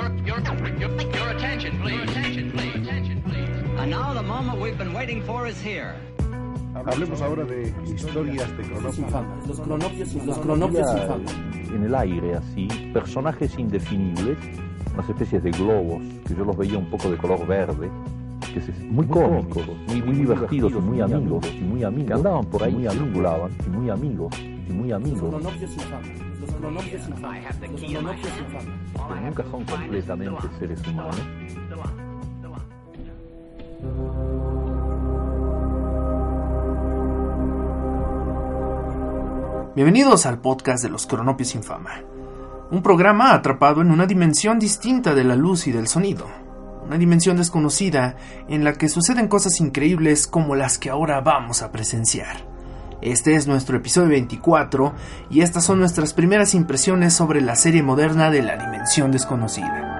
Your, your, your, your attention, please. Attention, please. Attention, please. And now the moment we've been waiting for is here. Hablemos ahora de historias de cronopios. Los cronopios, los cronopios en el aire así, personajes indefinibles, unas especies de globos, que yo los veía un poco de color verde, que se, muy cómicos, muy, muy divertidos y muy amigos, y muy amigos, que andaban por ahí, muy circulaban, y muy amigos, y muy Los amigos, cronopios infames. Los cronopios infames. Los cronopios infames. pero nunca son completamente seres humanos. Bienvenidos al podcast de los Cronopios sin fama. Un programa atrapado en una dimensión distinta de la luz y del sonido. Una dimensión desconocida en la que suceden cosas increíbles como las que ahora vamos a presenciar. Este es nuestro episodio 24 y estas son nuestras primeras impresiones sobre la serie moderna de la dimensión desconocida.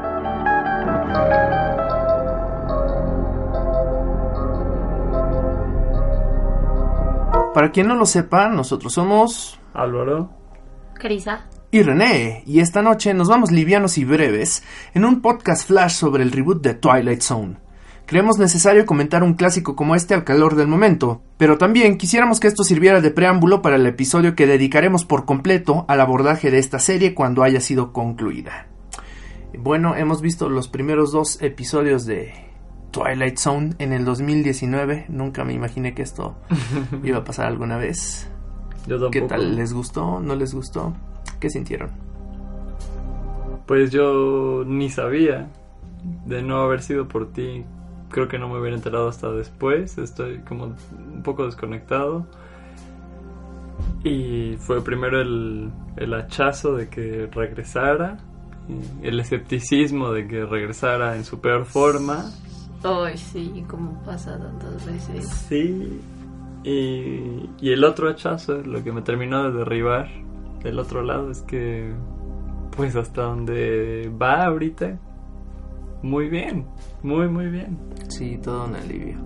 Para quien no lo sepa, nosotros somos Álvaro. Carisa. y René, y esta noche nos vamos livianos y breves en un podcast flash sobre el reboot de Twilight Zone. Creemos necesario comentar un clásico como este al calor del momento, pero también quisiéramos que esto sirviera de preámbulo para el episodio que dedicaremos por completo al abordaje de esta serie cuando haya sido concluida. Bueno, hemos visto los primeros dos episodios de Twilight Zone en el 2019, nunca me imaginé que esto iba a pasar alguna vez. Yo tampoco. ¿Qué tal? ¿Les gustó? ¿No les gustó? ¿Qué sintieron? Pues yo ni sabía de no haber sido por ti. Creo que no me hubiera enterado hasta después. Estoy como un poco desconectado. Y fue primero el, el hachazo de que regresara. El escepticismo de que regresara en su peor forma. Ay, sí, como pasa tantas veces. Sí. Y, y el otro hachazo, lo que me terminó de derribar del otro lado, es que, pues hasta donde va ahorita, muy bien, muy, muy bien. Sí, todo un alivio.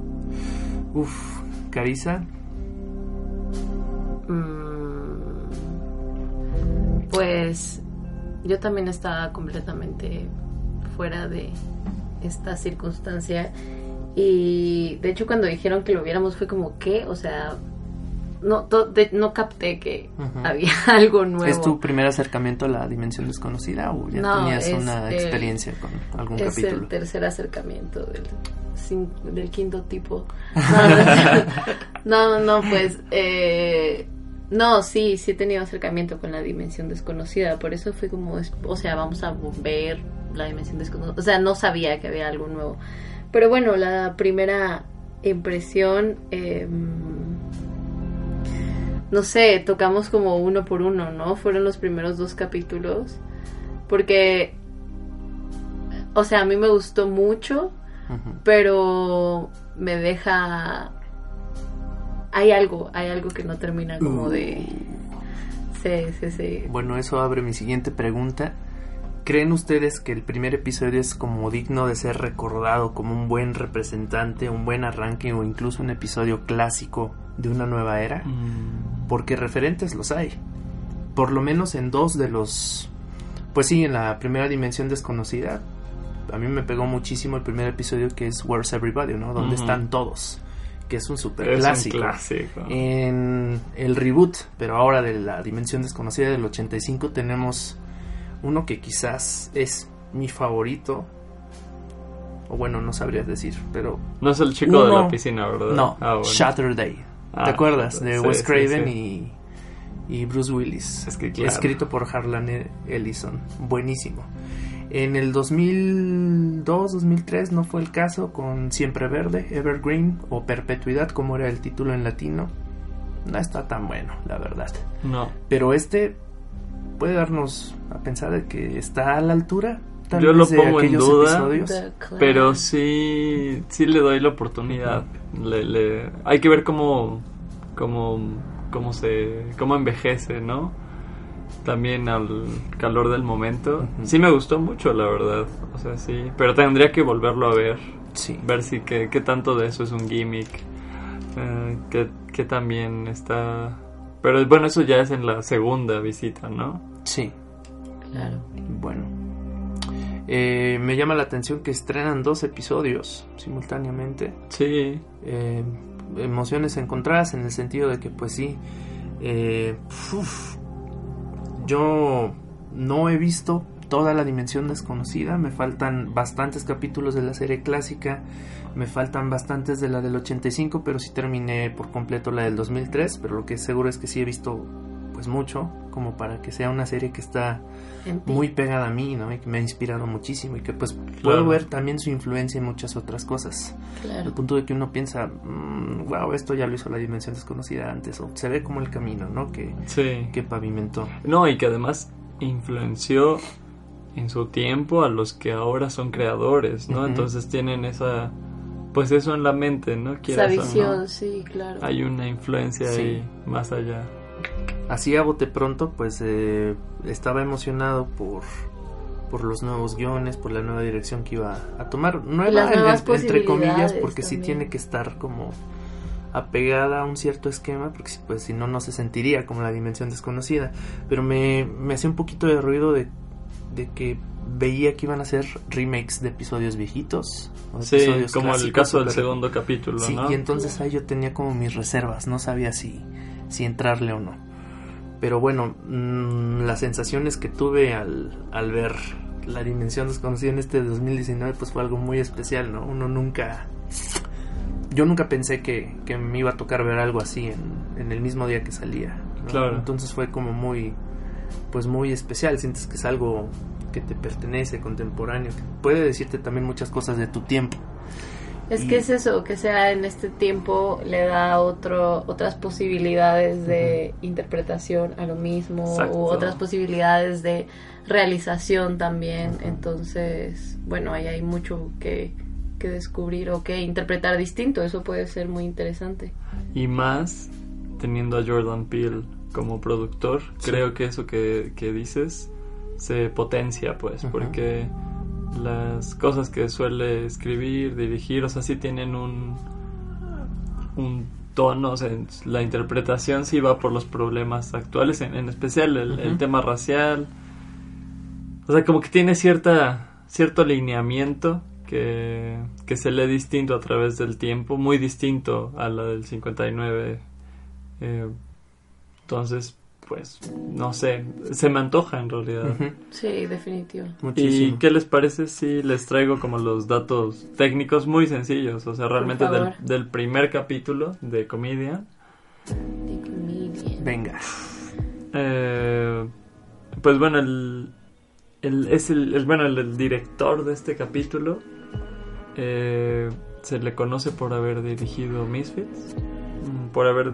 Uf, Carisa, Mm, pues yo también estaba completamente fuera de esta circunstancia. Y de hecho cuando dijeron que lo viéramos fue como, ¿qué? O sea, no, to- de- no capté que Ujú. había algo nuevo. ¿es tu primer acercamiento a la dimensión desconocida o ya No, tenías es una el- experiencia con algún es capítulo? el tercer acercamiento del, del quinto tipo. No, no, no, pues, eh, no, sí, sí he tenido acercamiento con la dimensión desconocida, por eso fue como, es- o sea, vamos a ver la dimensión desconocida, o sea, no sabía que había algo nuevo. Pero bueno, la primera impresión, eh, no sé, tocamos como uno por uno, ¿no? Fueron los primeros dos capítulos, porque, o sea, a mí me gustó mucho, pero me deja hay algo hay algo que no termina como de sí sí sí Bueno, eso abre mi siguiente pregunta. ¿Creen ustedes que el primer episodio es como digno de ser recordado como un buen representante, un buen arranque o incluso un episodio clásico de una nueva era? Porque referentes los hay. Por lo menos en dos de los... Pues sí, en la primera dimensión desconocida, a mí me pegó muchísimo el primer episodio que es Where's Everybody, ¿no? Donde están todos, que es un super clásico. En el reboot, pero ahora de la dimensión desconocida del 85, tenemos uno que quizás es mi favorito. O bueno, no sabrías decir, pero No es el chico de la piscina, ¿verdad? no, Ah, bueno. Ah, ¿Te acuerdas? De sí, Wes Craven sí. Y, y Bruce Willis. Es que claro. Escrito por Harlan E- Ellison. Buenísimo. En el 2002, 2003 no fue el caso con Siempre Verde, Evergreen o Perpetuidad, como era el título en latino. No está tan bueno, la verdad. No. Pero este puede darnos a pensar de que está a la altura. Tal Yo vez lo de pongo en aquellos duda. episodios. Pero sí, sí le doy la oportunidad. Le, le- hay que ver cómo, cómo, cómo se, cómo envejece, ¿no? También al calor del momento. Sí me gustó mucho, la verdad. O sea, sí. Pero tendría que volverlo a ver. Sí. Ver si qué, qué tanto de eso es un gimmick. eh, qué, qué también está... Pero bueno, eso ya es en la segunda visita, ¿no? Sí. claro Bueno. Eh, me llama la atención que estrenan dos episodios simultáneamente. Sí, Eh, emociones encontradas en el sentido de que, pues sí, eh, uf, yo no he visto toda la dimensión desconocida, me faltan bastantes capítulos de la serie clásica, me faltan bastantes de la del 85, pero sí terminé por completo la del 2003, pero lo que seguro es que sí he visto pues mucho, como para que sea una serie que está muy pegada a mí, ¿no? Y que me ha inspirado muchísimo y que pues Claro. puedo ver también su influencia en muchas otras cosas. Al Claro. punto de que uno piensa, wow, esto ya lo hizo la dimensión desconocida antes, o se ve como el camino, ¿no? Que, sí. que pavimentó. No, y que además influenció en su tiempo a los que ahora son creadores, ¿no? Entonces tienen esa, pues eso en la mente, ¿no? Esa Quieras o no, visión, sí, claro. Hay una influencia Sí. ahí más allá. Así a bote pronto, pues eh, estaba emocionado por, por los nuevos guiones, por la nueva dirección que iba a tomar. Nueva, las en- nuevas en- entre comillas, porque sí también. tiene que estar como apegada a un cierto esquema, porque si- pues si no, no se sentiría como la dimensión desconocida. Pero me, me hacía un poquito de ruido de, de que veía que iban a ser remakes de episodios viejitos. o de Sí, episodios como el caso del súper- segundo capítulo, Sí, ¿no? y entonces ahí yo tenía como mis reservas, no sabía si, si entrarle o no. Pero bueno, mm, las sensaciones que tuve al, al ver la dimensión desconocida en este 2019 pues fue algo muy especial, ¿no? Uno nunca... Yo nunca pensé que, que me iba a tocar ver algo así en, en el mismo día que salía. ¿no? Claro. Entonces fue como muy, pues muy especial, sientes que es algo que te pertenece, contemporáneo, que puede decirte también muchas cosas de tu tiempo. Es Y- que es eso, que sea en este tiempo le da otro, otras posibilidades de interpretación a lo mismo, Exacto. u otras posibilidades de realización también. Entonces, bueno, ahí hay mucho que, que descubrir o que interpretar distinto. Eso puede ser muy interesante. Y más teniendo a Jordan Peele como productor, creo que eso que, que dices se potencia, pues, porque las cosas que suele escribir, dirigir, o sea, sí tienen un, un tono, o sea, la interpretación sí va por los problemas actuales, en, en especial el, tema racial. O sea, como que tiene cierta cierto lineamiento que, que se lee distinto a través del tiempo, muy distinto a la del 59. Eh, entonces, pues, no sé, se me antoja en realidad. Sí, definitivo. ¿Y Muchísimo. qué les parece si les traigo como los datos técnicos muy sencillos? O sea, realmente del, primer capítulo de Comedian. The Comedian. Venga. Eh, pues bueno, el, el- es el, el- bueno, el, el director de este capítulo eh, se le conoce por haber dirigido Misfits, mm, por haber...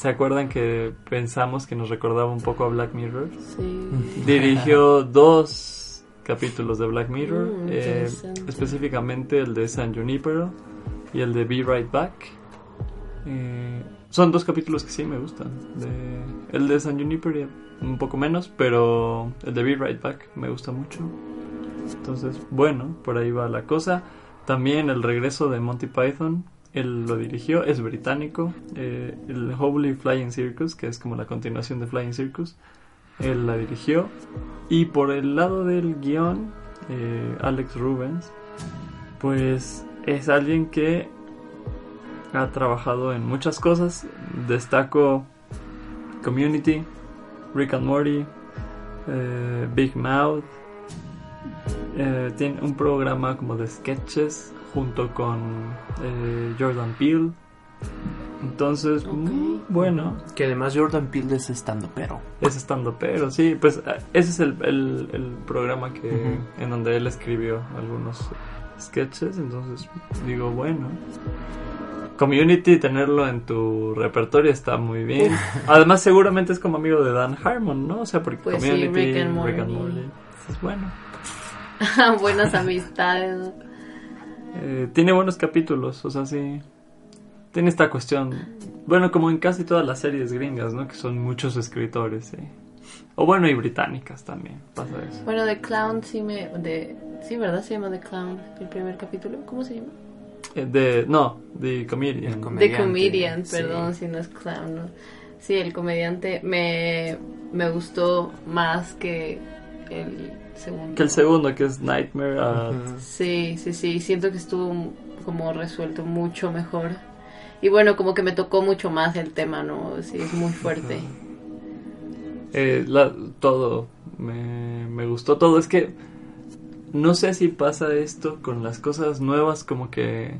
¿Se acuerdan que pensamos que nos recordaba un poco a Black Mirror? Sí. Dirigió dos capítulos de Black Mirror, Mm, eh, específicamente el de San Junipero y el de Be Right Back. Eh, son dos capítulos que sí me gustan. De, el de San Junipero un poco menos, pero el de Be Right Back me gusta mucho. Entonces, bueno, por ahí va la cosa. También el regreso de Monty Python, él lo dirigió, es británico. Eh, el Holy Flying Circus, que es como la continuación de Flying Circus, él la dirigió. Y por el lado del guion, eh, Alex Rubens, pues es alguien que ha trabajado en muchas cosas. Destaco Community, Rick and Morty, eh, Big Mouth. Eh, tiene un programa como de sketches junto con eh, Jordan Peele. Entonces, mm, bueno, Que además Jordan Peele es estando pero. es estando pero sí pues eh, ese es el, el- el programa que en donde él escribió algunos sketches entonces digo bueno Community tenerlo en tu repertorio está muy bien además seguramente es como amigo de Dan Harmon no o sea porque Pues sí, Community Rick and Morty. es bueno Buenas amistades. Eh, tiene buenos capítulos o sea sí tiene esta cuestión bueno como en casi todas las series gringas no que son muchos escritores sí o bueno y británicas también pasa eso Bueno, The Clown sí me... De, sí, ¿verdad? Se llama The Clown, el primer capítulo. ¿Cómo se llama? Eh, de no de comedian The Comedian, sí. perdón si no es Clown. ¿no? Sí, el comediante me, me gustó más que el segundo. Que el segundo, que es Nightmare. ah, Sí, sí, sí, siento que estuvo como resuelto mucho mejor. Y bueno, como que me tocó mucho más el tema, ¿no? Sí, es muy fuerte. eh, la- todo. Me, me gustó todo. Es que no sé si pasa esto con las cosas nuevas, como que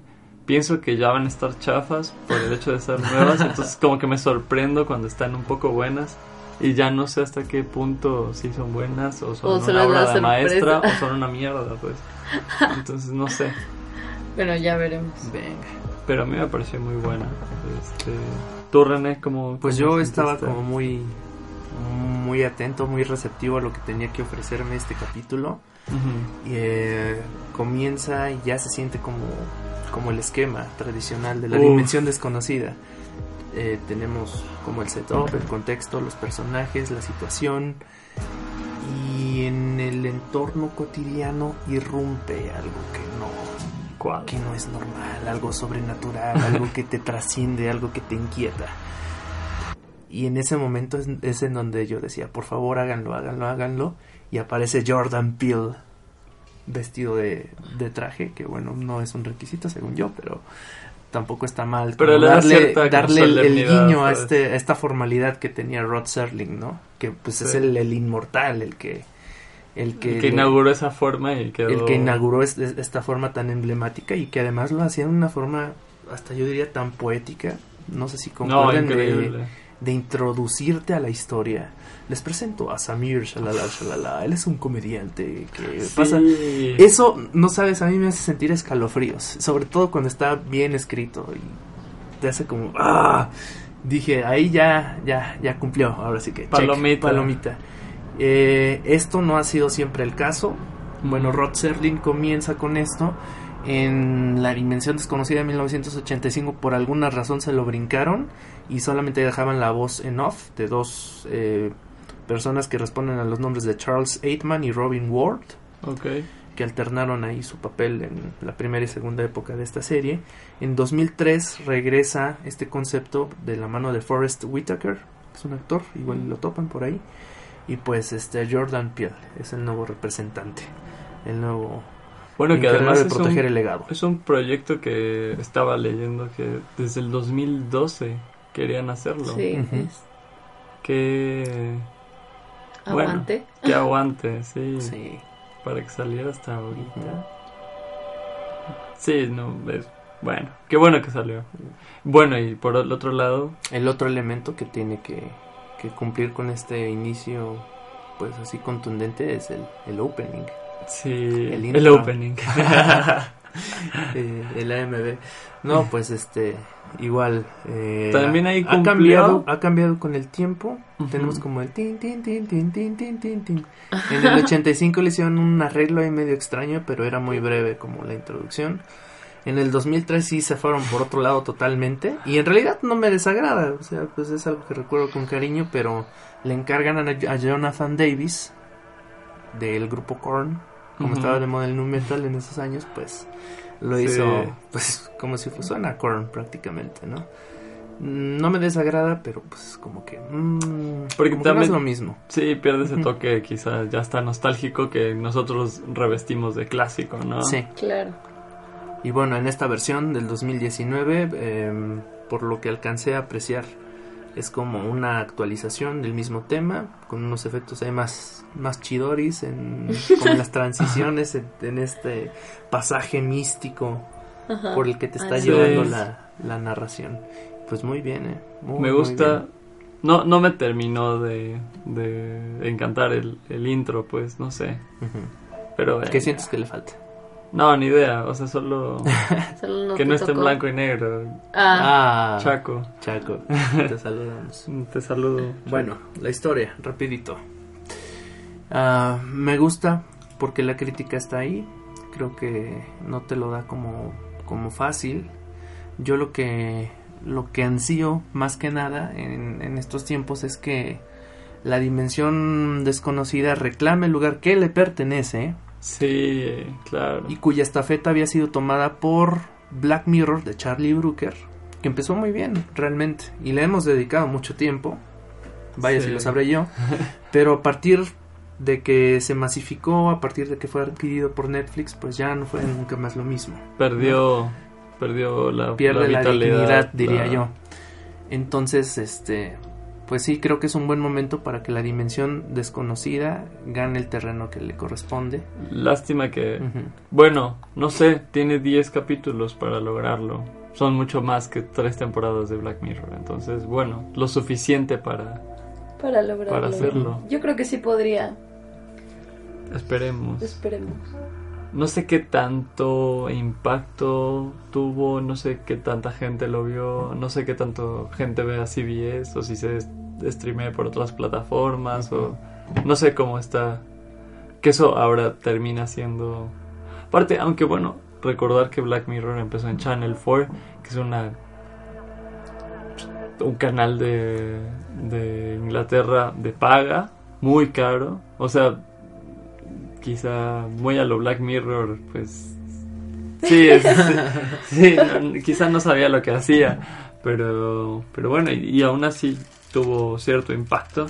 pienso que ya van a estar chafas por el hecho de ser nuevas. entonces, como que me sorprendo cuando están un poco buenas. Y ya no sé hasta qué punto si son buenas o son O una obra de maestra o son una mierda, pues. Entonces, no sé. Bueno, ya veremos. Venga. Pero a mí me pareció muy buena. Este, ¿Tú, René, cómo Pues cómo yo estaba sentiste? como muy muy atento, muy receptivo a lo que tenía que ofrecerme este capítulo. Y eh, comienza y ya se siente como, como el esquema tradicional de la Uf. dimensión desconocida. Eh, tenemos como el setup, el contexto, los personajes, la situación. Y en el entorno cotidiano irrumpe algo que no, ¿Cuál? que no es normal, algo sobrenatural, algo que te trasciende, algo que te inquieta. Y en ese momento es, es en donde yo decía, por favor háganlo, háganlo, háganlo. Y aparece Jordan Peele vestido de, de traje, que bueno, no es un requisito según yo, pero tampoco está mal Pero le darle, darle el, guiño a, ¿sabes? este, a esta formalidad que tenía Rod Serling, ¿no? Que pues es el, el inmortal, el que... El que, El que inauguró esa forma y quedó... el que inauguró es- es- esta forma tan emblemática y que además lo hacía de una forma, hasta yo diría, tan poética. No sé si No, concuerdan de, increíble. De introducirte a la historia. Les presento a Samir Shalala Shalala. Él es un comediante que Sí. pasa. Eso, no sabes, a mí me hace sentir escalofríos. Sobre todo cuando está bien escrito y te hace como. ¡Ah! Dije, ahí ya, ya, ya cumplió. Ahora sí que. check, Palomita. palomita. Eh, esto no ha sido siempre el caso. Bueno. Rod Serling comienza con esto. En la dimensión desconocida de 1985, por alguna razón se lo brincaron y solamente dejaban la voz en off de dos eh, personas que responden a los nombres de Charles Aitman y Robin Ward, Ok. que alternaron ahí su papel en la primera y segunda época de esta serie. En 2003 regresa este concepto de la mano de Forrest Whitaker, que es un actor, igual lo topan por ahí. Y pues este Jordan Peele es el nuevo representante, el nuevo Bueno, que además de es proteger un, el legado. es un proyecto que estaba leyendo que desde el 2012 querían hacerlo. Sí, es- Que... Bueno. aguante. Que aguante, sí, Sí. Para que saliera hasta ahorita. Sí, no, es... Bueno, qué bueno que salió. Bueno, y por el otro lado... El otro elemento que tiene que, que cumplir con este inicio, pues así contundente, es el, el opening, Sí, El el, intro. opening. eh, el AMB. No, pues este, igual. eh, También ahí ha cambiado, ha cambiado con el tiempo. Tenemos como el tin, tin, tin, tin, tin, tin, tin, tin. En el 85 le hicieron un arreglo ahí medio extraño, pero era muy breve como la introducción. En el 2003 sí se fueron por otro lado totalmente. Y en realidad no me desagrada. O sea, pues es algo que recuerdo con cariño, pero le encargan a, a Jonathan Davis del grupo Korn. Como estaba de moda el nu metal en esos años, pues lo Sí. hizo pues como si fuese suena a Korn prácticamente, ¿no? No me desagrada, pero pues como que... mm, Porque como que no también- es lo mismo. Sí, pierde ese toque quizás ya está nostálgico que nosotros revestimos de clásico, ¿no? Sí. Claro. Y bueno, en esta versión del 2019, em, por lo que alcancé a apreciar, es como una actualización del mismo tema, con unos efectos ahí más, más chidoris, en, como en las transiciones, en, en este pasaje místico Ajá. por el que te está Así llevando es. la, la narración. Pues muy bien, ¿eh? Muy, Me muy gusta. bien. No, no me terminó de, de encantar el, el intro, pues, no sé. Pero. ¿Qué eh, sientes que le falta? No, ni idea. O sea, solo. Solo no que no esté en blanco y negro. Ah, Ah, Chaco. Chaco, te saludamos. Te saludo. Bueno, la historia, rapidito. Ah, me gusta porque la crítica está ahí. Creo que no te lo da como, como fácil. Yo lo que lo que ansío más que nada en, en estos tiempos es que la dimensión desconocida reclame el lugar que le pertenece Sí, claro. y cuya estafeta había sido tomada por Black Mirror de Charlie Brooker, que empezó muy bien realmente y le hemos dedicado mucho tiempo. Vaya Sí. si lo sabré yo. Pero a partir de que se masificó a partir de que fue adquirido por Netflix, pues ya no fue nunca más lo mismo. Perdió, perdió la, Pierde la, vitalidad, dignidad, diría la- yo. Entonces, este, pues sí, creo que es un buen momento para que la dimensión desconocida gane el terreno que le corresponde. Lástima que, bueno, no sé, tiene 10 capítulos para lograrlo. Son mucho más que tres temporadas de Black Mirror. Entonces, bueno, lo suficiente para... Para lograrlo. Para hacerlo. Yo creo que sí podría. Esperemos. Esperemos. No sé qué tanto impacto tuvo, no sé qué tanta gente lo vio, no sé qué tanto gente ve a CBS o si se streamea por otras plataformas o no sé cómo está. Que eso ahora termina siendo... Aparte, aunque bueno, recordar que Black Mirror empezó en Channel 4, que es una... un canal de, de Inglaterra de paga, muy caro. O sea, quizá muy a lo Black Mirror, pues sí, es- sí, no, quizá no sabía lo que hacía, pero pero bueno, y, y aún así tuvo cierto impacto.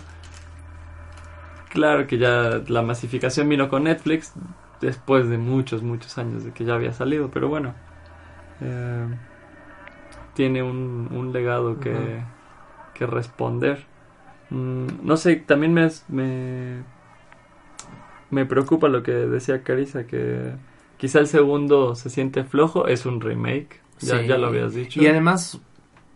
Claro que ya la masificación vino con Netflix después de muchos muchos años de que ya había salido, pero bueno, eh, tiene un, un legado que, que responder. Mm, no sé, también me, me me preocupa lo que decía Carissa, que quizá el segundo se siente flojo, es un remake, ya, Sí. ya lo habías dicho. Y además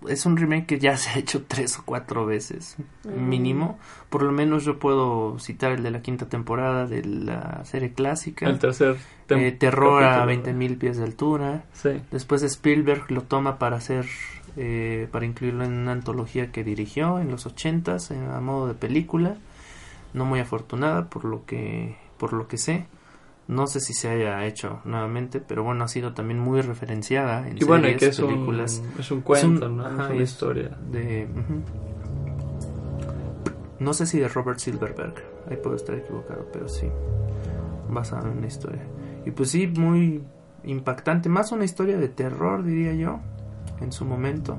es un remake que ya se ha hecho tres o cuatro veces Mm. mínimo. Por lo menos yo puedo citar el de la quinta temporada de la serie clásica. el tercer tem- Eh, terror a capítulo. 20.000 pies de altura. Sí, Después Spielberg lo toma para hacer, eh, para incluirlo en una antología que dirigió en los 80s eh, a modo de película. No muy afortunada por lo que, por lo que sé. No sé si se haya hecho nuevamente, pero bueno, ha sido también muy referenciada en y bueno, series, que es un, películas es un cuento, Es un- ¿no? ajá, es una historia. de... No sé si de Robert Silverberg, ahí puedo estar equivocado, pero sí, basado en una historia. Y pues sí, muy impactante, más una historia de terror, diría yo, en su momento.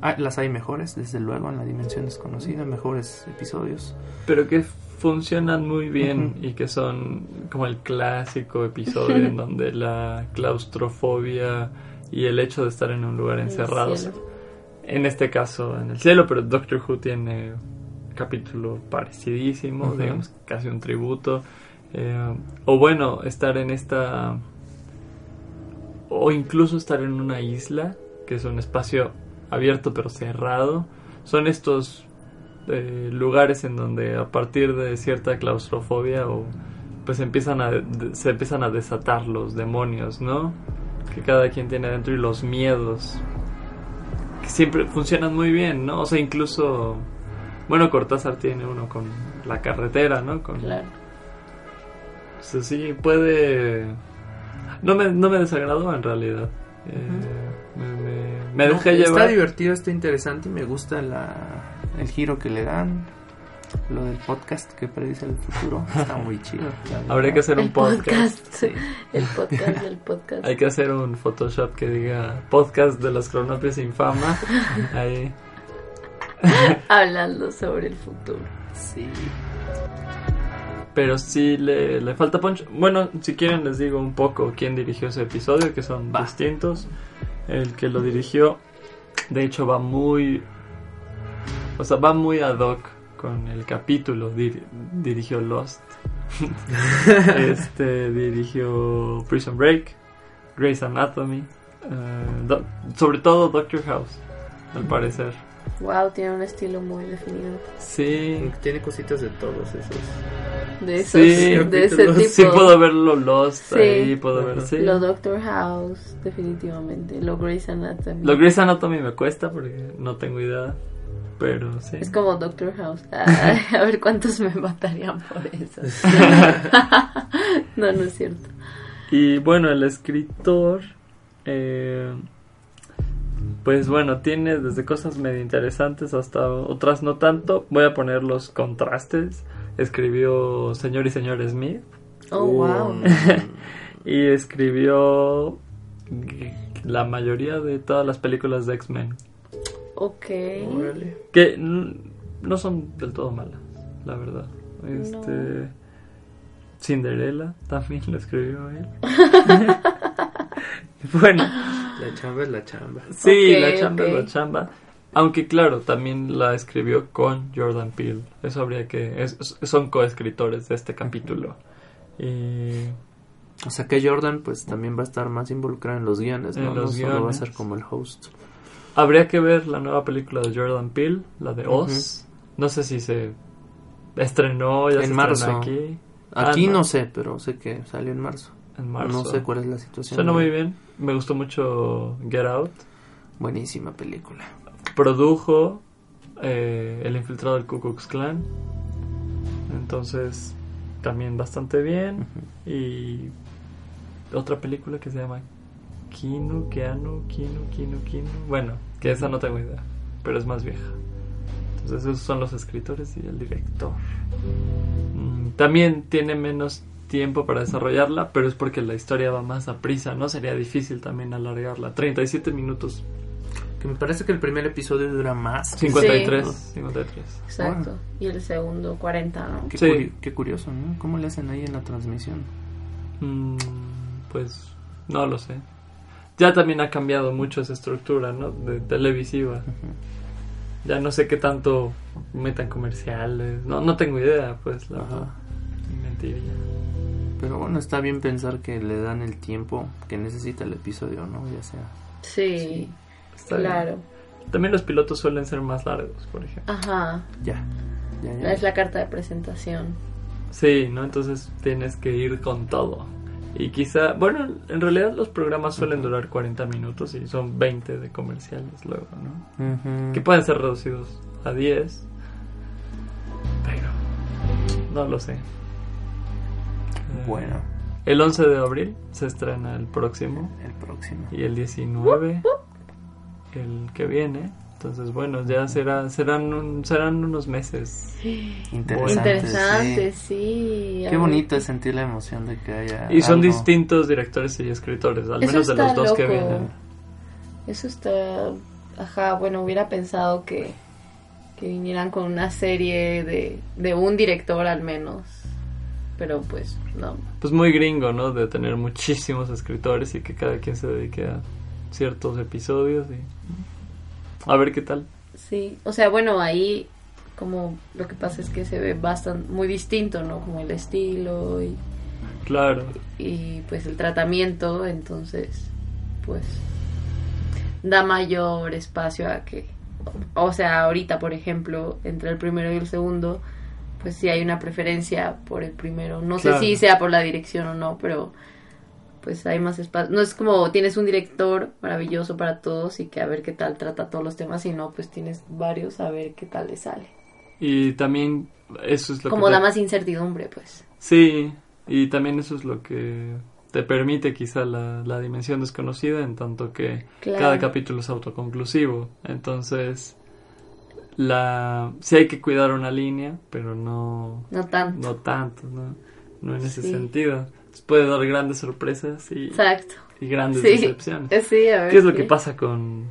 Ah, las hay mejores, desde luego, en la dimensión desconocida, mejores episodios. Pero que funcionan muy bien y que son como el clásico episodio en donde la claustrofobia y el hecho de estar en un lugar En encerrado en este caso en el cielo, pero Doctor Who tiene capítulo parecidísimo, digamos casi un tributo. Eh, o bueno, estar en esta... O incluso estar en una isla, que es un espacio abierto pero cerrado. Son estos eh, lugares en donde a partir de cierta claustrofobia o pues empiezan a de- se empiezan a desatar los demonios, ¿no? Que cada quien tiene dentro y los miedos que siempre funcionan muy bien, ¿no? O sea, incluso bueno, Cortázar tiene uno con la carretera, ¿no? Con Claro. o sea, sí, puede. No me, no me desagradó en realidad. Eh, me, me- me No, dejé Está llevar. divertido, está interesante y me gusta la, el giro que le dan. Lo del podcast que predice el futuro está muy chido. Habría que hacer un El podcast. podcast. El podcast del podcast. Hay que hacer un Photoshop que diga podcast de los cronopios sin fama. Ahí. Hablando sobre el futuro. Sí. Pero sí le, le falta punch. Bueno, si quieren les digo un poco quién dirigió ese episodio, que son Va. distintos. El que lo dirigió, de hecho, va muy... O sea, va muy ad hoc con el capítulo. Dir- dirigió Lost. este dirigió Prison Break, Grey's Anatomy, eh, sobre todo Doctor House, al parecer. Wow, tiene un estilo muy definido. Sí, Tiene cositas de todos esos. De esos, Sí, de ese tipo. sí puedo verlo Lost Sí. ahí, puedo ver, sí. Lo Doctor House, definitivamente. Lo Grey's Anatomy. Lo Grey's Anatomy me cuesta porque no tengo idea, pero sí. Es como Doctor House. Ay, a ver cuántos me matarían por eso. no, no es cierto. Y bueno, el escritor, eh, pues bueno, tiene desde cosas medio interesantes hasta otras no tanto. Voy a poner los contrastes. Escribió Señor y Señor Smith Oh, wow. y escribió la mayoría de todas las películas de X-Men. Ok. Órale. Que no son del todo malas, la verdad. Este, Cinderella también lo escribió él. bueno, La chamba es la chamba. sí, la chamba es la chamba. Aunque claro, también la escribió con Jordan Peele. Eso habría que... es- son coescritores de este capítulo. Y O sea que Jordan pues también va a estar más involucrado en los guiones, En ¿no? los no solo va a ser como el host. Habría que ver la nueva película de Jordan Peele, la de Oz. No sé si se estrenó, ya En se marzo. aquí. Aquí Ah, no sé, pero sé que salió en marzo. En marzo. No sé cuál es la situación. Suena muy bien. Me gustó mucho Get Out. Buenísima película. Produjo eh, El infiltrado del Ku Klux Klan. Entonces, también bastante bien. Y otra película que se llama Kino, Keanu, Kino, Kino, Kino. Bueno, que esa no tengo idea, pero es más vieja. Entonces, esos son los escritores y el director. Mm, También tiene menos tiempo para desarrollarla, pero es porque la historia va más a prisa, ¿no? Sería difícil también alargarla. 37 minutos, Que me parece que el primer episodio dura más. 53, Sí. 53. Exacto. Y el segundo, 40, ¿no? Qué, Sí. curi- qué curioso, ¿no? ¿Cómo le hacen ahí en la transmisión? Mm, pues no lo sé. Ya también ha cambiado mucho esa estructura, ¿no? De televisiva. Ya no sé qué tanto metan comerciales. No, no tengo idea, pues, la Ajá. verdad. Mentiría. Pero bueno, está bien pensar que le dan el tiempo que necesita el episodio, ¿no? Ya sea. Sí, Está bien. claro. También los pilotos suelen ser más largos, por ejemplo. Ajá. Ya. Ya, ya. Es la carta de presentación. Sí, ¿no? Entonces tienes que ir con todo. Y quizá, bueno, en realidad los programas suelen durar 40 minutos y son 20 de comerciales luego, ¿no? Que pueden ser reducidos a 10 pero no lo sé. Eh, Bueno, el 11 de abril se estrena el próximo. El próximo. y el 19 el que viene entonces bueno ya será serán un- serán unos meses Interesante. Interesante, sí. Qué bonito es sentir la emoción de que haya. y son algo. distintos directores y escritores al Eso menos de los dos que vienen Eso está. Ajá, bueno, hubiera pensado que, que vinieran con una serie de, de un director al menos. Pero pues, no. pues muy gringo no de tener muchísimos escritores y que cada quien se dedique a ciertos episodios y a ver qué tal Sí, o sea, bueno, ahí como lo que pasa es que se ve bastante muy distinto, ¿no? Como el estilo y, claro y pues el tratamiento, entonces pues da mayor espacio a que o sea, ahorita por ejemplo, entre el primero y el segundo, pues sí hay una preferencia por el primero. No Claro. sé si sea por la dirección o no, pero pues hay más espacio. No es como tienes un director maravilloso para todos y que a ver qué tal trata todos los temas, sino pues tienes varios a ver qué tal le sale. Y también eso es lo Como que... da te- más incertidumbre, pues. Sí, y también eso es lo que te permite quizá la, la dimensión desconocida en tanto que Claro. cada capítulo es autoconclusivo. Entonces, la sí hay que cuidar una línea, pero no, No tanto. no tanto, ¿no? No en ese Sí. sentido. Puede dar grandes sorpresas y, Exacto. y grandes Sí. decepciones. Eh, Sí, a ver. ¿Qué es lo sí. que pasa con,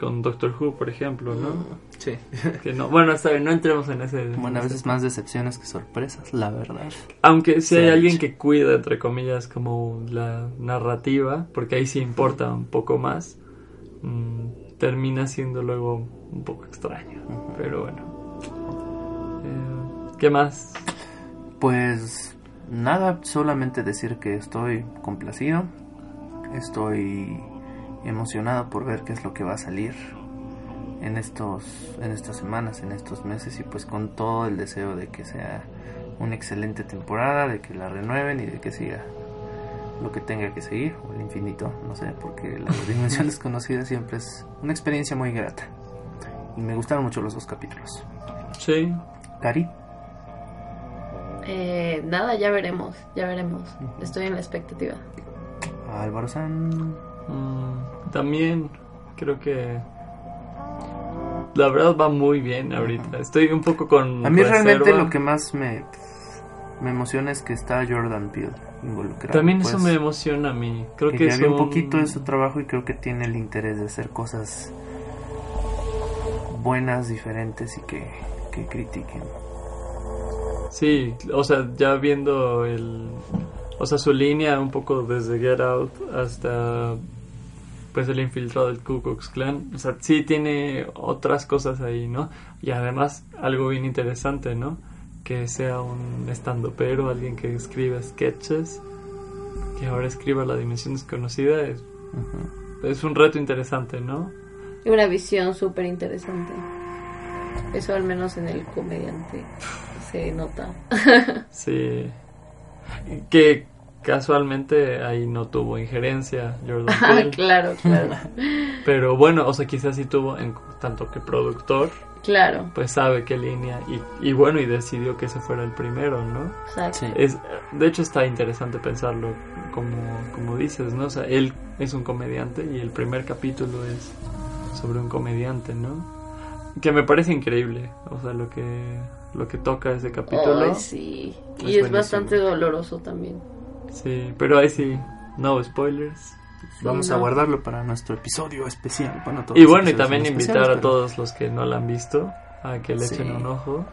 con Doctor Who, por ejemplo, no? Sí. Que no bueno, está bien, no entremos en ese... Bueno, a veces más decepciones que sorpresas, la verdad. Aunque si hay ha alguien que cuida, entre comillas, como la narrativa, porque ahí sí importa un poco más, mm, termina siendo luego un poco extraño. Pero bueno. Eh, ¿Qué más? Pues nada, solamente decir que estoy complacido, estoy emocionado por ver qué es lo que va a salir en estos en estas semanas, en estos meses y pues con todo el deseo de que sea una excelente temporada, de que la renueven y de que siga lo que tenga que seguir o el infinito, no sé, porque la dimensión desconocida siempre es una experiencia muy grata. Y me gustaron mucho los dos capítulos. Sí, Cari, Eh, nada, ya veremos, ya veremos. Estoy en la expectativa. Álvaro San, mm, también creo que... La verdad va muy bien ahorita. Estoy un poco con... A mí realmente lo que más me, me emociona es que está Jordan Peele involucrado. También eso pues, me emociona a mí. Creo que, que ya es vi un poquito de su trabajo y creo que tiene el interés de hacer cosas buenas, diferentes y que, que critiquen. Sí, o sea, ya viendo el... O sea, su línea un poco desde Get Out hasta pues el infiltrado del Ku Klux Klan. O sea, sí tiene otras cosas ahí, ¿no? Y además algo bien interesante, ¿no? Que sea un estando pero, alguien que escriba sketches, que ahora escriba La Dimensión Desconocida, es, es un reto interesante, ¿no? Y una visión súper interesante. Eso al menos en el comediante se nota. Sí. Que casualmente ahí no tuvo injerencia Jordan Ah, Peele. claro, claro. Pero bueno, o sea, quizás sí tuvo en tanto que productor, Claro, pues sabe qué línea y, y bueno, y decidió que ese fuera el primero, ¿no? exacto. Sí. Es, de hecho está interesante pensarlo como, como dices, ¿no? O sea, él es un comediante y el primer capítulo es sobre un comediante, ¿no? Que me parece increíble, o sea, lo que, lo que toca ese capítulo. Ay, sí. Es Y es buenísimo. bastante doloroso también. Sí, pero ahí sí, no spoilers. Vamos a guardarlo para nuestro episodio especial. Bueno, todos Y bueno, y también invitar a pero- todos los que no la han visto a que le Sí. echen un ojo.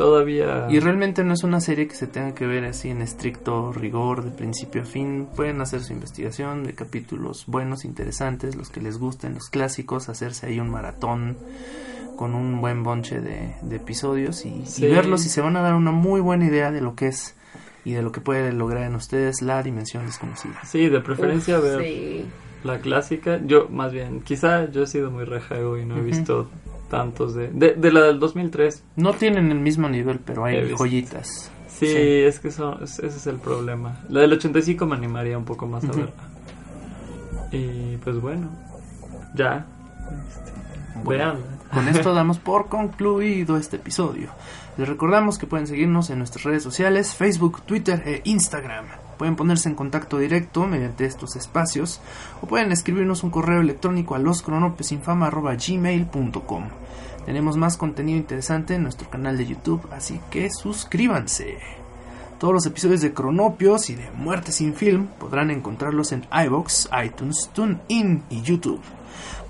Todavía... Y realmente no es una serie que se tenga que ver así en estricto rigor de principio a fin. Pueden hacer su investigación de capítulos buenos, interesantes, los que les gusten, los clásicos, hacerse ahí un maratón con un buen bonche de, de episodios y, verlos y se van a dar una muy buena idea de lo que es y de lo que puede lograr en ustedes la dimensión desconocida. Sí, de preferencia Uf, ver sí. la clásica. Yo, más bien, quizá yo he sido muy rejago y no he visto tantos de... De, de la del 2003. No tienen el mismo nivel, pero hay joyitas. Sí, Sí. es que son, es- ese es el problema. La del 85 me animaría un poco más a Ujú. verla. Y pues bueno, ya. Este. Con esto damos por concluido este episodio. Les recordamos que pueden seguirnos en nuestras redes sociales, Facebook, Twitter e Instagram. Pueden ponerse en contacto directo mediante estos espacios o pueden escribirnos un correo electrónico a loscronopesinfama.gmail.com Tenemos más contenido interesante en nuestro canal de YouTube, así que suscríbanse. Todos los episodios de Cronopios y de Muerte sin Film podrán encontrarlos en iVoox, iTunes, TuneIn y YouTube.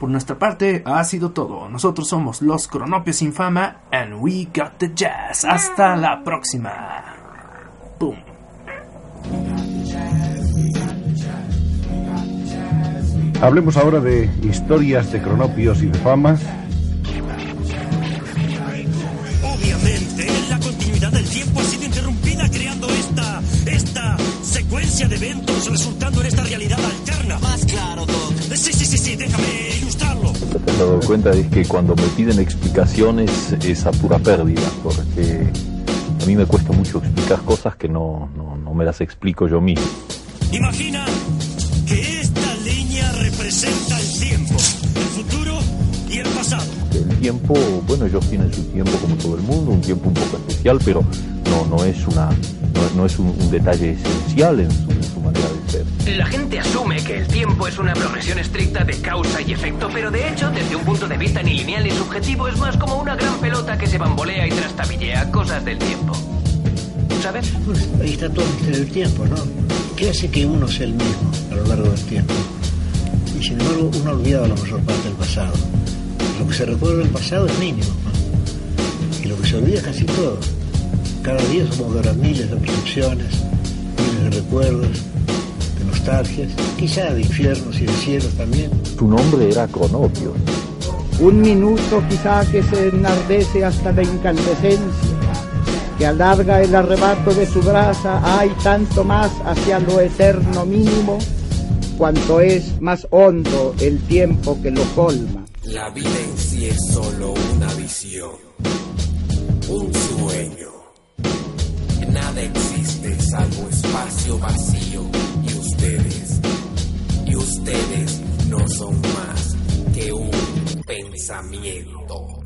Por nuestra parte, ha sido todo. Nosotros somos los Cronopios sin fama and we got the jazz. Hasta la próxima. Boom. Hablemos ahora de historias de cronopios y de fama. Obviamente, la continuidad del tiempo ha sido interrumpida creando esta, esta secuencia de eventos resultando en esta realidad alterna. Más claro, Doc. Sí, sí, sí, sí, déjame ilustrarlo. Lo que te has dado cuenta es que cuando me piden explicaciones es a pura pérdida, porque a mí me cuesta mucho explicar cosas que no, no, no me las explico yo mismo. Imagina representa el tiempo, el futuro y el pasado. El tiempo, bueno, ellos tienen su tiempo como todo el mundo, un tiempo un poco especial, pero no, no es, una, no, no es un, un detalle esencial en su, en su manera de ser. La gente asume que el tiempo es una progresión estricta de causa y efecto, pero de hecho, desde un punto de vista ni lineal ni subjetivo, es más como una gran pelota que se bambolea y trastabillea cosas del tiempo. ¿Sabes? Pues ahí está todo el misterio del tiempo, ¿no? ¿Qué hace que uno sea el mismo a lo largo del tiempo? Y sin embargo, uno ha olvidado la mayor parte del pasado. Lo que se recuerda del pasado es mínimo, ¿no? Y lo que se olvida es casi todo. Cada día somos ahora miles de percepciones, miles de recuerdos, de nostalgias, quizá de infiernos y de cielos también. Su nombre era Cronopio. Un minuto quizá que se enardece hasta la incandescencia, que alarga el arrebato de su brasa, hay tanto más hacia lo eterno mínimo, cuanto es más hondo el tiempo que lo colma. La vida en sí es solo una visión, un sueño. Nada existe salvo espacio vacío y ustedes, y ustedes no son más que un pensamiento.